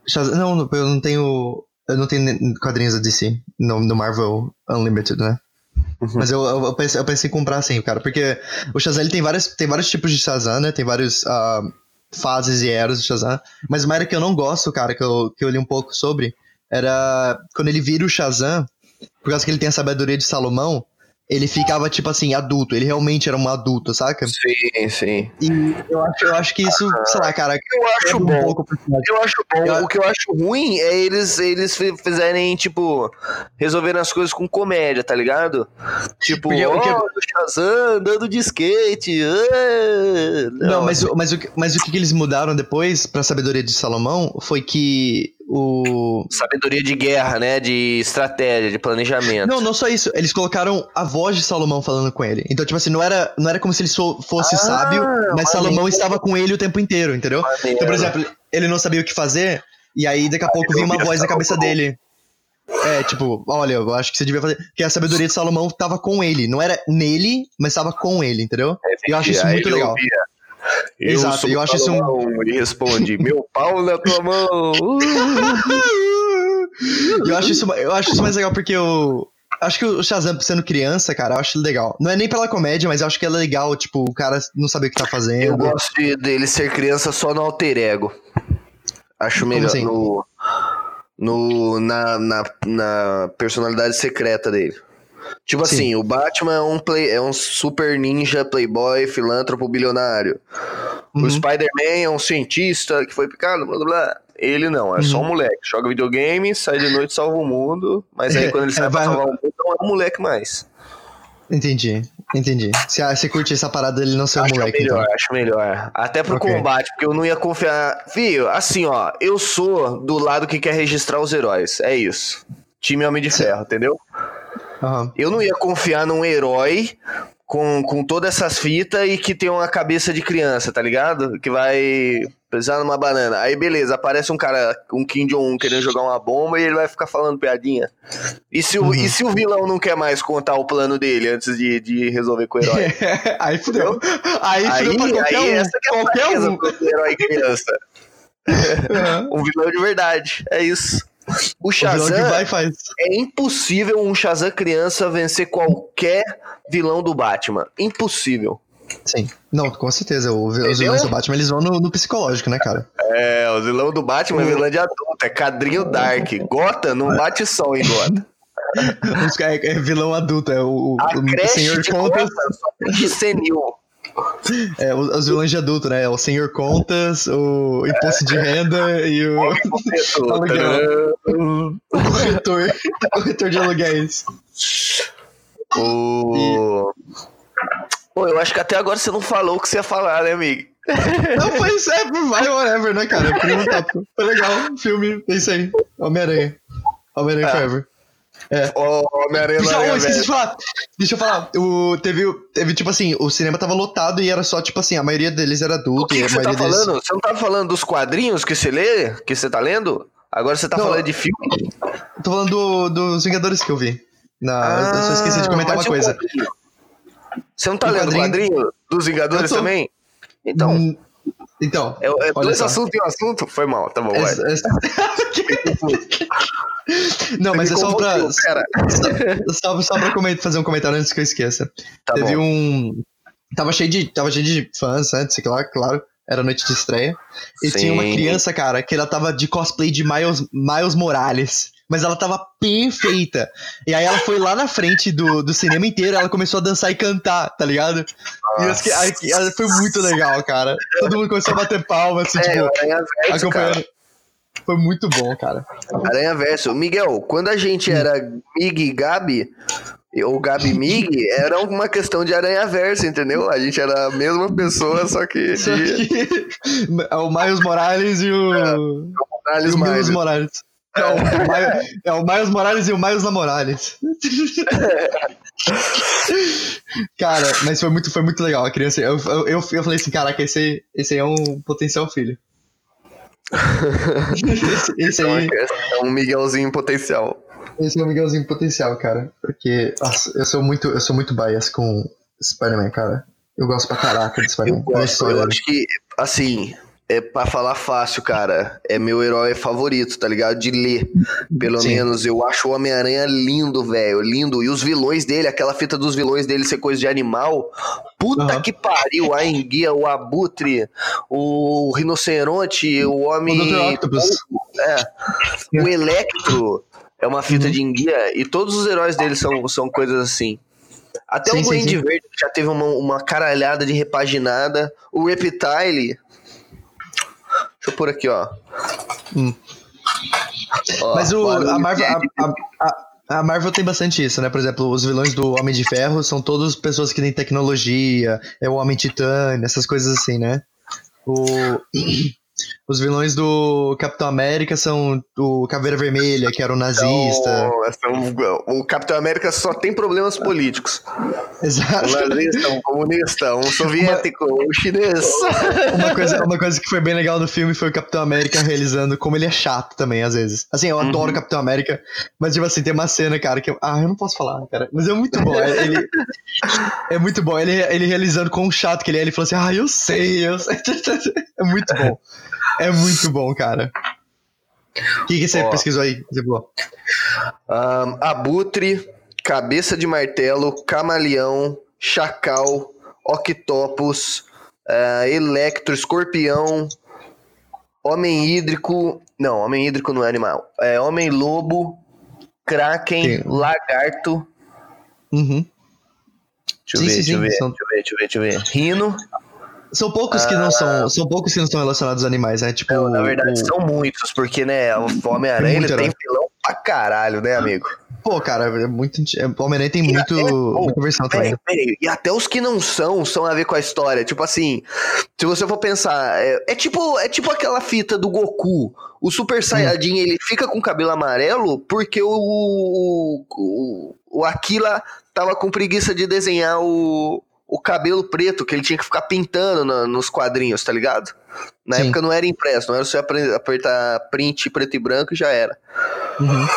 Shazam, não, eu não tenho. Eu não tenho quadrinhos da DC no, no Marvel Unlimited, né? Uhum. Mas eu, eu, pensei, eu pensei em comprar sim, cara, porque o Shazam ele tem, várias, tem vários tipos de Shazam, né? Tem vários ah, fases e eras do Shazam. Mas uma era que eu não gosto, cara, que eu, que eu li um pouco sobre, era quando ele vira o Shazam, por causa que ele tem a sabedoria de Salomão, ele ficava, tipo assim, adulto. Ele realmente era um adulto, saca? Sim, sim. E eu acho, eu acho que isso, sei lá, cara, Eu acho quebra um bom. pouco o. Eu acho bom. Eu- O que eu acho ruim é eles, eles fi- fizerem, tipo, resolverem as coisas com comédia, tá ligado? Tipo, Porque ó, o que- o Shazam andando de skate. ah, Não, mas, o- mas, o, que- mas o que que eles mudaram depois pra sabedoria de Salomão foi que o. Sabedoria de guerra, né? De estratégia, de planejamento. Não, não só isso. Eles colocaram a voz de Salomão falando com ele. Então, tipo assim, não era, não era como se ele fosse Ah, sábio, mas maneiro. Salomão estava com ele o tempo inteiro, entendeu? Maneiro. Então, por exemplo, ele não sabia o que fazer, e aí daqui a pouco vinha uma voz na cabeça dele. É, tipo, olha, eu acho que você devia fazer. Que a sabedoria de Salomão tava com ele. Não era nele, mas tava com ele, entendeu? Eu acho isso muito legal. ouvia, Eu Exato, sou eu acho isso um- Salomão", E responde: Meu pau na tua mão. Eu acho isso, eu acho isso mais legal porque eu. Acho que o Shazam sendo criança, cara, eu acho legal. Não é nem pela comédia, mas eu acho que é legal, tipo, o cara não saber o que tá Eu fazendo. gosto de- dele ser criança só no alter ego. Acho Como melhor assim? no, no na, na, na personalidade secreta dele. Tipo Sim. assim, o Batman é um, play, é um super ninja, playboy, filântropo, bilionário. O Uhum. Spider-Man é um cientista que foi picado, blá blá blá. Ele não, é só um Uhum. moleque. Joga videogame, sai de noite, salva o mundo. Mas aí quando ele sai É, pra vai- salvar o mundo, não é um moleque mais. Entendi, entendi. Você, você curte essa parada dele não ser um acho moleque, melhor, então. acho melhor. Até pro Ok. combate, porque eu não ia confiar. Fio, assim, ó, eu sou do lado que quer registrar os heróis. É isso. Time Homem de Ferro, entendeu? Aham. Eu não ia confiar num herói com, com todas essas fitas e que tem uma cabeça de criança, tá ligado? Que vai precisar numa banana. Aí beleza, aparece um cara, um Kim Jong-un querendo jogar uma bomba e ele vai ficar falando piadinha. E se o, Uhum. e se o vilão não quer mais contar o plano dele antes de, de resolver com o herói? aí fudeu. Aí Aí, fudeu pra qualquer aí um. essa é qualquer um. herói criança. Aham. Um vilão de verdade. É isso. O O que Shazam faz. é impossível um Shazam criança vencer qualquer vilão do Batman. Impossível. Sim. Não, com certeza. O, os vilões do Batman, eles vão no, no psicológico, né, cara? É, o vilão do Batman é vilão de adulto, é cadrinho dark. Gota não bate som em Gota. Os- É, é vilão adulto, é o, o, o senhor de Contas. Gota só tem senil. É, os, vilões de adulto, né? O senhor Contas, o imposto de renda e o, Aluguel. o corretor. o corretor de aluguéis. O... Pô, eu acho que até agora você não falou o que você ia falar, né, amigo? Não, foi isso, é, vai, whatever, né, cara? Foi legal, filme, é isso aí. Homem-Aranha. Homem-Aranha Ah. Forever. Ô, Homem-Aranha Deixa, não é oh, esqueci velho. de falar. Deixa eu falar. O, teve, teve, tipo assim, o cinema tava lotado e era só, tipo assim, a maioria deles era O adulto. que, e que a você tá deles... falando? Você não tá falando dos quadrinhos que você lê? Que você tá lendo? Agora você tá Não. falando de filme? Eu tô falando do- dos Vingadores que eu vi. Na, eu só esqueci de comentar Ah, uma o coisa. quadrinho? Você não tá O lendo o quadrinho- quadrinho dos Vingadores Eu tô. também? Então, Hum, Então. é, é olha dois assuntos em um assunto? Foi mal, tá bom, vai. essa- Não, mas é só pra. Pera. Só, só pra fazer um comentário antes que eu esqueça. Tá Teve bom. um. Tava cheio de, tava cheio de fãs antes, sei lá, claro. Era noite de estreia. E tinha uma Sim. criança, cara, que ela tava de cosplay de Miles, Miles Morales. Mas ela tava perfeita. E aí ela foi lá na frente do, do cinema inteiro, ela começou a dançar e cantar, tá ligado? E aí, ela foi muito legal, cara. Todo mundo começou a bater palma, assim, É, tipo, Aranha Verso, cara. Foi muito bom, cara. Aranha Verso. Miguel, quando a gente era Mig e Gabi, ou Gabi Mig, era uma questão de Aranha Verso, entendeu? A gente era a mesma pessoa, só que Só que é o Miles Morales e o. e Morales o Miles. Morales. É o, Miles, é o Miles Morales e o Miles Morales. Cara, mas foi muito, foi muito legal. A criança. Eu, eu, eu, falei assim: caraca, esse, esse aí é um potencial filho. Esse, esse Então, aí. é um Miguelzinho potencial. Esse é o Miguelzinho potencial, cara. Porque, nossa, eu sou muito, eu sou muito bias com Spider-Man, cara. Eu gosto pra caraca de Eu Spider-Man. A gosto, eu acho que, assim, é pra falar fácil, cara. É meu herói favorito, tá ligado? De ler. Pelo Sim. menos. Eu acho o Homem-Aranha lindo, velho. Lindo. E os vilões dele, aquela fita dos vilões dele ser coisa de animal. Puta Aham. que pariu. A enguia, o abutre, o rinoceronte, o homem. O. Octopus. É. O Electro é uma fita Uhum. de enguia. E todos os heróis dele são, são coisas assim. Até Sim, o Duende. Verde já teve uma, uma caralhada de repaginada. O Reptile. Deixa eu pôr aqui, ó. Hum. Ó, Mas o, a, Marvel, a, a- a Marvel tem bastante isso, né? Por exemplo, os vilões do Homem de Ferro são todas pessoas que têm tecnologia, é o Homem Titânio, essas coisas assim, né? O, Os vilões do Capitão América são o Caveira Vermelha, que era um nazista. Então, o Capitão América só tem problemas políticos. Exato. Um nazista, um comunista, um soviético, uma... um chinês. Uma coisa, uma coisa que foi bem legal no filme foi o Capitão América realizando como ele é chato também, às vezes. Assim, eu adoro o uhum. Capitão América, mas, tipo assim, tem uma cena, cara, que eu. Ah, eu não posso falar, cara. Mas é muito bom. Ele. é muito bom. Ele, ele realizando quão chato que ele é. Ele falou assim: Ah, eu sei, eu sei. É muito bom. É muito bom, cara. O que, que você Ó, pesquisou aí? Um, abutre, cabeça de martelo, camaleão, chacal, octopus, uh, electro, escorpião, homem hídrico. Não, homem hídrico não é animal. É homem lobo, kraken, Sim. lagarto. Uhum. Deixa eu, sim, ver, sim, deixa, sim, eu ver, são... deixa eu ver, deixa eu ver, deixa eu ver. Rino. São poucos que não são, ah. são poucos que não estão relacionados aos animais, né? Tipo, não, na verdade, o... são muitos, porque, né, o Homem-Aranha tem vilão pra caralho, né, amigo? Pô, cara, é muito. O Homem-Aranha tem muito, até, muita versão também. e até os que não são, são a ver com a história. Tipo assim, se você for pensar, é, é tipo, é tipo aquela fita do Goku. O Super Saiyajin, hum. ele fica com cabelo amarelo porque o, o, o Aquila tava com preguiça de desenhar o, o cabelo preto que ele tinha que ficar pintando na, nos quadrinhos, tá ligado? Na Sim. época não era impresso, não era só apertar print preto e branco e já era. Uhum.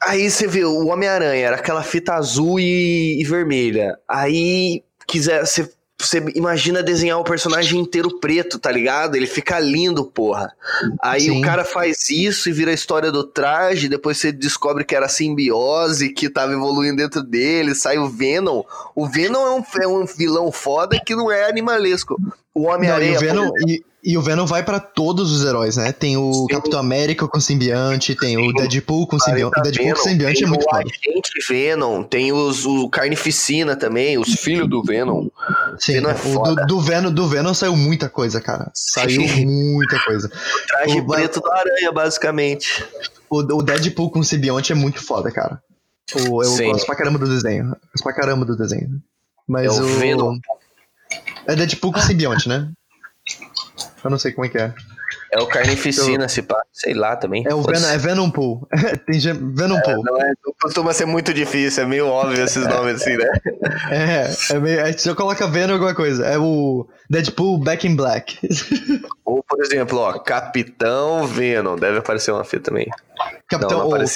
Aí você vê, o Homem-Aranha era aquela fita azul e, e vermelha. Aí quiser, você você imagina desenhar o personagem inteiro preto, tá ligado? Ele fica lindo, porra. Aí Sim. o cara faz isso e vira a história do traje, depois você descobre que era simbiose, que tava evoluindo dentro dele, sai o Venom. O Venom é um, é um vilão foda que não é animalesco. O Homem-Aranha. E, e o Venom vai para todos os heróis, né? Tem o Sim. Capitão América com simbionte, tem o Deadpool com simbionte. O Deadpool com simbionte é muito foda. Tem o Agente Venom, tem os, o Carnificina também, os filhos do Venom. Sim, Venom é o do, do, Venom, do Venom saiu muita coisa, cara. Saiu muita coisa. O traje o, preto da aranha, basicamente. O, o Deadpool com simbionte é muito foda, cara. O, eu Sim. gosto pra caramba do desenho. Gosto pra caramba do desenho. Mas é o, o Venom. É Deadpool com simbionte, né? Eu não sei como é que é. É o Carnificina, eu... se pá, sei lá também. É o Venom, é Venom Pool. Tem Venom é, Pool. Não é, costuma ser muito difícil, é meio óbvio esses é. nomes assim, né? É, é meio. É, coloco Venom alguma coisa. É o Deadpool Back in Black. Ou, por exemplo, ó, Capitão Venom. Deve aparecer uma fita também. Capitão, não, não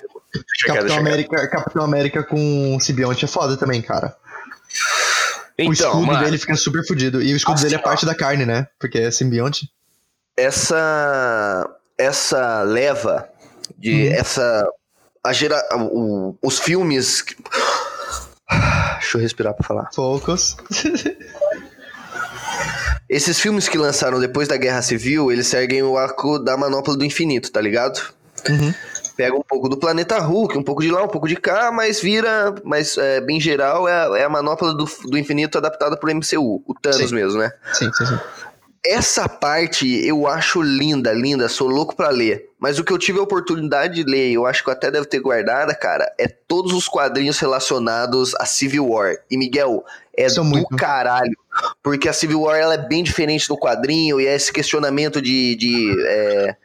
Capitão, América, Capitão América com simbionte é foda também, cara. Então, o escudo mano, dele fica super fodido. E o escudo assim, dele é parte ó, da carne, né? Porque é simbionte. Essa. Essa leva de. Hum. Essa. A gera, o, os filmes. Deixa eu respirar pra falar. Focus. Esses filmes que lançaram depois da Guerra Civil, eles seguem o arco da Manopla do Infinito, tá ligado? Uhum pega um pouco do planeta Hulk, um pouco de lá, um pouco de cá, mas vira, mas é, bem geral, é, é a manopla do, do infinito adaptada pro MCU, o Thanos sim. mesmo, né? Sim, sim, sim. Essa parte eu acho linda, linda, sou louco para ler. Mas o que eu tive a oportunidade de ler, eu acho que eu até devo ter guardada, cara, é todos os quadrinhos relacionados a Civil War. E Miguel, é São do muito. caralho. Porque a Civil War ela é bem diferente do quadrinho e é esse questionamento de, de é,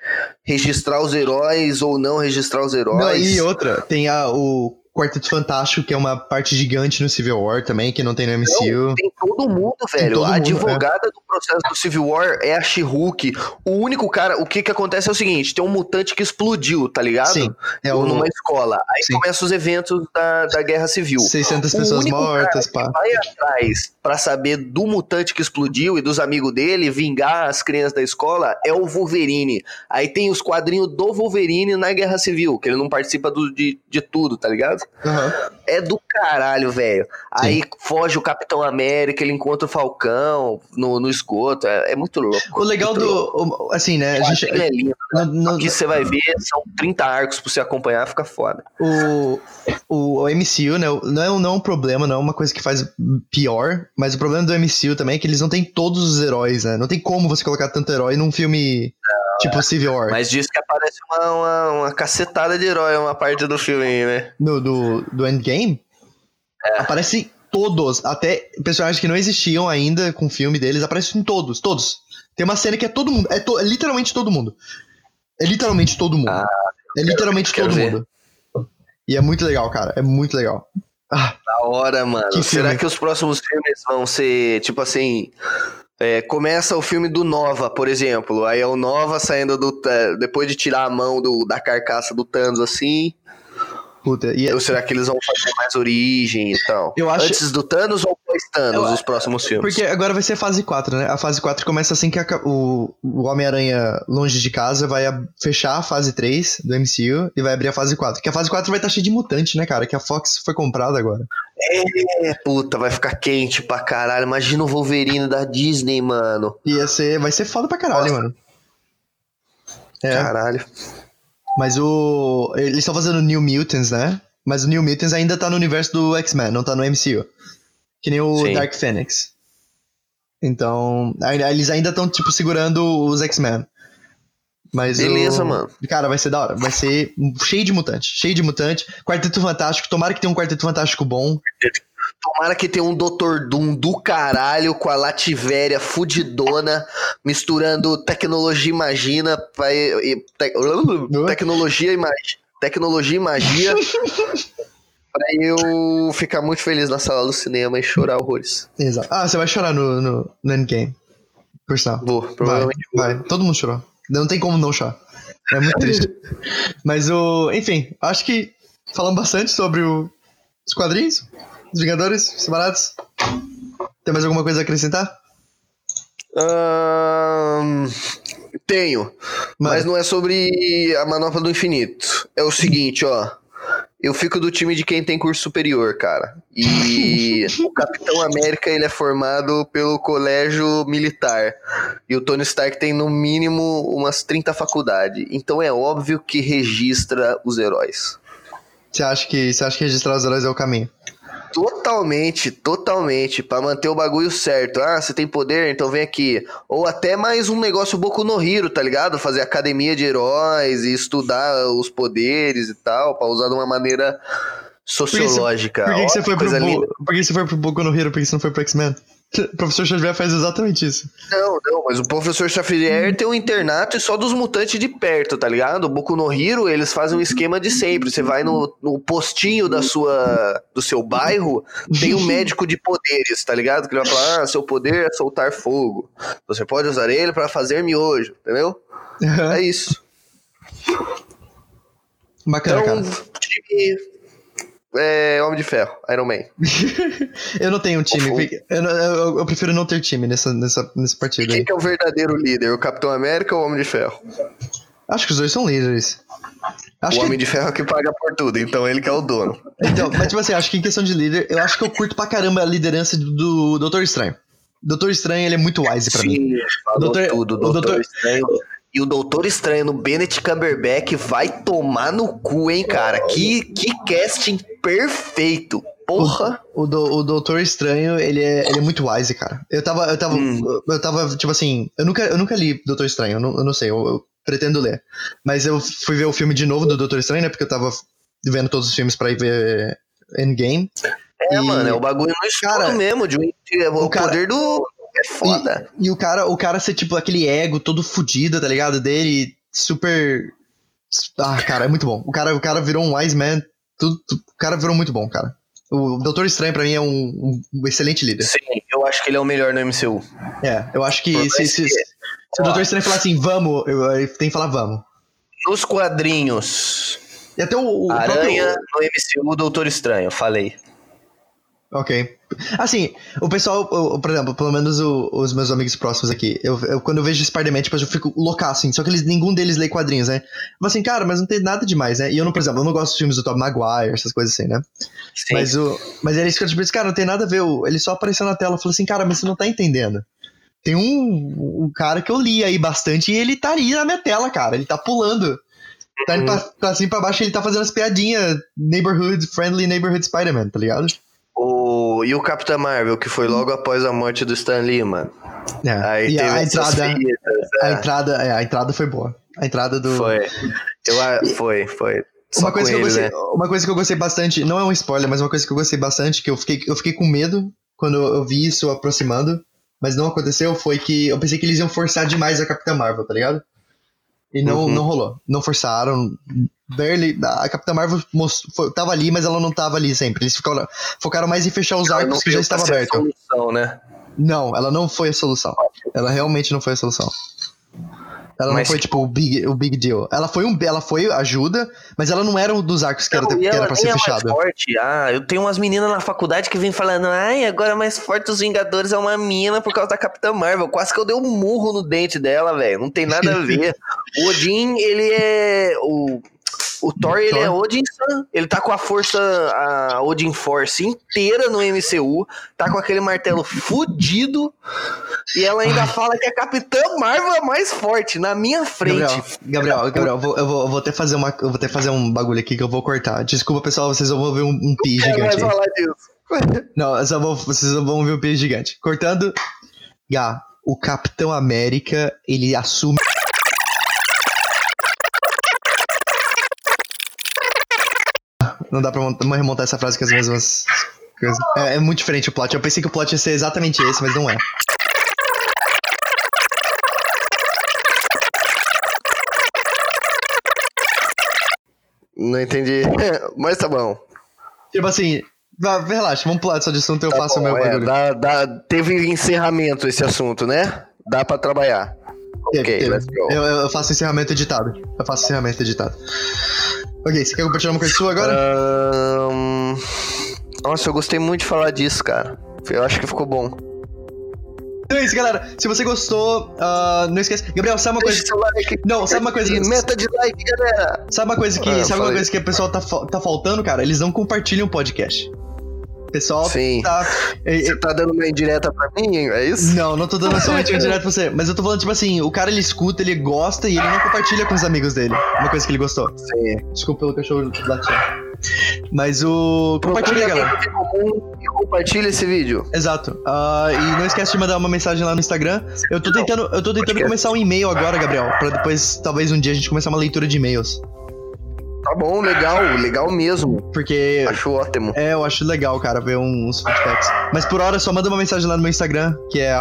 registrar os heróis ou não registrar os heróis. Não, e outra, tem a, o Quarteto Fantástico, que é uma parte gigante no Civil War também, que não tem no MCU. Não, tem todo mundo, velho. Todo a mundo, advogada é. do processo do Civil War é a She-Hulk. O único cara, o que que acontece é o seguinte, tem um mutante que explodiu, tá ligado? Sim. É o... Numa escola. Aí Sim. começam os eventos da, da Guerra Civil. 600 o pessoas mortas, pá. vai atrás para saber do mutante que explodiu e dos amigos dele, vingar as crianças da escola, é o Wolverine. Aí tem os quadrinhos do Wolverine na Guerra Civil, que ele não participa do, de, de tudo, tá ligado? Uhum. É do caralho, velho. Aí foge o Capitão América, ele encontra o Falcão no, no esgoto. É, é muito louco. O legal do. Louco. Assim, né? A gente, é lindo. Né? No, no, você vai ver, são 30 arcos pra você acompanhar, fica foda. O, o, o MCU, né? Não é, não é um problema, não é uma coisa que faz pior, mas o problema do MCU também é que eles não têm todos os heróis, né? Não tem como você colocar tanto herói num filme. Não Tipo Civil War. Mas diz que aparece uma, uma, uma cacetada de herói uma parte do filme né? No, do, do Endgame? É. Aparece todos, até personagens que não existiam ainda com o filme deles, aparecem em todos, todos. Tem uma cena que é todo mundo, é, to, é literalmente todo mundo. É literalmente todo mundo. Ah, é literalmente quero todo ver. mundo. E é muito legal, cara. É muito legal. Ah, Da hora, mano. Que Será que os próximos filmes vão ser, tipo assim. é, começa o filme do Nova, por exemplo. Aí é o Nova saindo do. é, depois de tirar a mão do, da carcaça do Thanos, assim. Puta. E é- Ou será que eles vão fazer mais origem e tal? Eu acho- Antes do Thanos ou pós-Thanos, Eu- os próximos filmes? Porque agora vai ser a fase 4, né? A fase 4 começa assim que aca- o, o Homem-Aranha longe de casa vai a- fechar a fase 3 do MCU e vai abrir a fase 4. Que a fase 4 vai estar cheia de mutante, né, cara? Que a Fox foi comprada agora. É, puta, vai ficar quente pra caralho. Imagina o Wolverine da Disney, mano. Ia ser, vai ser foda pra caralho, Nossa. mano. É, Caralho. Mas o. Eles estão fazendo New Mutants, né? Mas o New Mutants ainda tá no universo do X-Men, não tá no MCU. Que nem o Sim. Dark Phoenix. Então, eles ainda estão, tipo, segurando os X-Men. Mas Beleza, o- mano. Cara, vai ser da hora. Vai ser cheio de mutante. Cheio de mutante. Quarteto Fantástico. Tomara que tenha um Quarteto Fantástico bom. Tomara que tenha um Dr. Doom do caralho com a Lativéria fudidona, misturando tecnologia e magia pra, te- tecnologia e magia. Tecnologia e magia. pra eu ficar muito feliz na sala do cinema e chorar horrores. Exato. Ah, você vai chorar no, no, no Endgame. Por sinal. Vou, Vai, provavelmente. vai. Todo mundo chorou. Não tem como não chorar. É muito triste. Mas o. Enfim, acho que falamos bastante sobre o- os quadrinhos, os Vingadores, separados. Tem mais alguma coisa a acrescentar? Ahn, tenho. Mas Mano, não é sobre a manopla do infinito. É o seguinte, ó. Eu fico do time de quem tem curso superior, cara. E o Capitão América, ele é formado pelo colégio militar. E o Tony Stark tem no mínimo umas 30 faculdades. Então é óbvio que registra os heróis. você acha que você acha que registrar os heróis é o caminho? Totalmente, totalmente. Pra manter o bagulho certo. Ah, você tem poder, então vem aqui. Ou até mais um negócio Boku no Hiro, tá ligado? Fazer academia de heróis e estudar os poderes e tal, pra usar de uma maneira sociológica. Por que, que Ó, você foi pro linda. Por que você foi pro Boku no Hero? Por que você não foi pro X-Men? O professor Xavier faz exatamente isso. Não, não, mas o professor Xavier tem um internato e só dos mutantes de perto, tá ligado? O Boku no Hiro, eles fazem um esquema de sempre. Você vai no, no postinho da sua, do seu bairro, tem um médico de poderes, tá ligado? Que ele vai falar, ah, seu poder é soltar fogo. Você pode usar ele pra fazer miojo, entendeu? É isso. Bacana, Então, cara. time é, Homem de Ferro, Iron Man. Eu não tenho um time. Eu, eu- eu prefiro não ter time nessa, nessa, nesse E partido quem aí. que é o verdadeiro líder? O Capitão América ou o Homem de Ferro? Acho que os dois são líderes. Acho o que Homem de Ferro é que paga por tudo, então ele que é o dono. Então, mas tipo assim, acho que em questão de líder, eu acho que eu curto pra caramba a liderança do, do Doutor Estranho. Doutor Estranho, ele é muito wise pra mim. Sim, falou Doutor- tudo. o Doutor, Doutor- Estranho. E o Doutor Estranho no Bennett Cumberbatch vai tomar no cu, hein, cara? Que, que casting perfeito. Porra. O, do, o Doutor Estranho, ele é, ele é muito wise, cara. Eu tava, eu tava, Hum. eu tava, tipo assim, eu nunca, eu nunca li Doutor Estranho, eu não, eu não sei, eu, eu pretendo ler. Mas eu fui ver o filme de novo do Doutor Estranho, né, porque eu tava vendo todos os filmes pra ir ver Endgame. É, E- mano, é o bagulho no escuro Cara, mesmo. De, um- o, o cara- poder do. É foda. E o cara, o cara ser, tipo, aquele ego todo fudido, tá ligado? Dele, super. Ah, cara, é muito bom. O cara, o cara virou um wise man. Tudo, tudo- o cara virou muito bom, cara. O Doutor Estranho, pra mim, é um, um- excelente líder. Sim, eu acho que ele é o melhor no MCU. É, eu acho que Por se, se, se o Doutor Estranho falar assim, vamos, tenho que falar vamos. Nos quadrinhos, E até o, o Aranha próprio. no MCU, Doutor Estranho, falei. Ok. Assim, o pessoal, o- por exemplo, pelo menos o- os meus amigos próximos aqui, eu, eu- quando eu vejo Spider-Man, tipo, eu fico loucaço, assim, só que eles, nenhum deles lê quadrinhos, né? Mas assim, cara, mas não tem nada demais, né? E eu, não, por exemplo, eu não gosto dos filmes do Tom Maguire, essas coisas assim, né? Sim. Mas o. Mas era isso que eu tipo, disse, cara, não tem nada a ver. Ele só apareceu na tela e falou assim, cara, mas você não tá entendendo. Tem um, um cara que eu li aí bastante e ele tá ali na minha tela, cara. Ele tá pulando. Tá indo pra, pra cima e pra baixo ele tá fazendo as piadinhas Neighborhood, Friendly Neighborhood Spider-Man, tá ligado? O, e o Capitão Marvel, que foi logo após a morte do Stan Lee, mano. É. Aí e a, entrada, fitas, a é. entrada. É, a entrada foi boa. A entrada do. Foi. Eu, foi, foi. Só Uma coisa, que eu ele, gostei, né? uma coisa que eu gostei bastante, não é um spoiler, mas uma coisa que eu gostei bastante, que eu fiquei, eu fiquei com medo quando eu vi isso aproximando, mas não aconteceu, foi que eu pensei que eles iam forçar demais a Capitã Marvel, tá ligado? E não, Uhum. não rolou. Não forçaram. Barely. A Capitã Marvel most- foi- tava ali, mas ela não tava ali sempre. Eles ficaram, focaram mais em fechar os arcos que já estavam abertos. solução, né? Não, ela não foi a solução. Ela realmente não foi a solução. Ela Mas- não foi, tipo, o big, o big deal. Ela foi, um, ela foi ajuda, mas ela não era um dos arcos que era, Não, e que era pra ser é mais fechado. forte. Ah, eu tenho umas meninas na faculdade que vêm falando, ai, agora mais forte dos Vingadores é uma mina por causa da Capitã Marvel. Quase que eu dei um murro no dente dela, velho. Não tem nada a ver. o Odin, ele é. O, o Thor, ele Thor? é Odin. Ele tá com a força, a Odin Force inteira no MCU. Tá com aquele martelo fudido. E ela ainda fala que a Capitã Marvel é mais forte, na minha frente. Gabriel, Gabriel, Gabriel, eu vou, eu, vou, eu vou até fazer uma, eu vou até fazer um bagulho aqui que eu vou cortar. Desculpa, pessoal, vocês vão ver um, um pi gigante. falar disso. Não, só vou, vocês vão ver um pi gigante. Cortando, Gá, o Capitão América, ele assume. Não dá pra mont- remontar essa frase com as mesmas coisas. É, é muito diferente o plot. Eu pensei que o plot ia ser exatamente esse, mas não é. Não entendi. Mas tá bom. Tipo assim, relaxa, vamos pular dessa assunto e eu Tá faço o bom, meu é, dá- dá- teve encerramento esse assunto, né? Dá pra trabalhar. Teve, ok, teve. let's go. Eu, eu faço encerramento editado. Eu faço encerramento editado. Ok, você quer compartilhar uma coisa sua agora? Ahn, Nossa, eu gostei muito de falar disso, cara. Eu acho que ficou bom. Então é isso, galera. Se você gostou, ah, não esquece. Gabriel, sabe uma coisa. Like. Não, sabe uma coisa. Meta de like, galera. Sabe uma coisa que. Ah, sabe uma coisa que o pessoal tá, tá faltando, cara? Eles não compartilham o podcast. Pessoal Sim. tá. é- é- Você tá dando uma indireta pra mim, é isso? Não, não tô dando somente um direto pra você. Mas eu tô falando, tipo assim, o cara ele escuta, ele gosta e ele não compartilha com os amigos dele. Uma coisa que ele gostou. Sim. Desculpa pelo cachorro latindo. Mas o. Compartilha, galera. compartilha esse vídeo. Exato. Ah, e não esquece de mandar uma mensagem lá no Instagram. Eu tô tentando, eu tô tentando começar um e-mail agora, Gabriel, Pra depois, talvez um dia a gente começar uma leitura de e-mails, Tá bom, legal, legal mesmo. porque Acho ótimo. é, eu acho legal, cara, ver uns feedbacks. Mas por hora só manda uma mensagem lá no meu Instagram, que é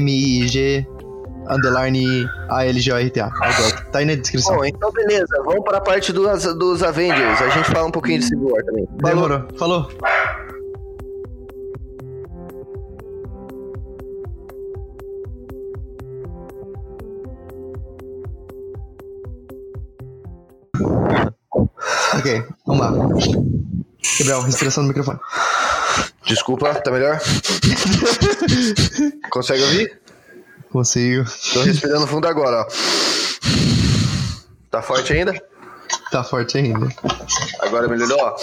MIG underline ALGORTA. Tá aí na descrição. Bom, então beleza, vamos para a parte dos, dos Avengers. A gente fala um pouquinho de Civil War também. Falou. Demorou. Falou. Ok, vamos lá. Gabriel, respiração no microfone. Desculpa, tá melhor? Consegue ouvir? Consigo. Tô respirando fundo agora, ó. Tá forte ainda? Tá forte ainda. Agora melhorou, ó.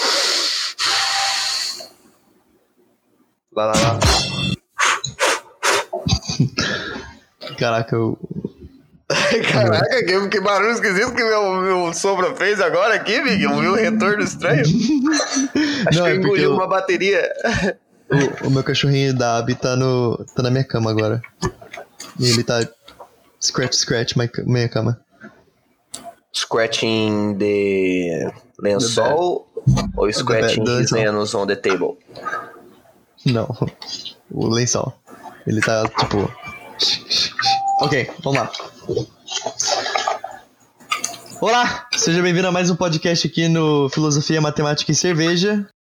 Lá, lá, lá. Caraca, eu. Caraca, que, que barulho esquisito que meu, meu sombra fez agora aqui, Miguel. Viu um retorno estranho? Acho Não, que é eu porque engoli eu- uma bateria. O, o meu cachorrinho da Abby tá, no, tá na minha cama agora. E ele tá. Scratch, scratch, my, minha cama. Scratching the lençol ou scratching the his lençol. on the table? Não. O lençol. Ele tá tipo. Ok, vamos lá. Olá! Seja bem-vindo a mais um podcast aqui no Filosofia, Matemática e Cerveja.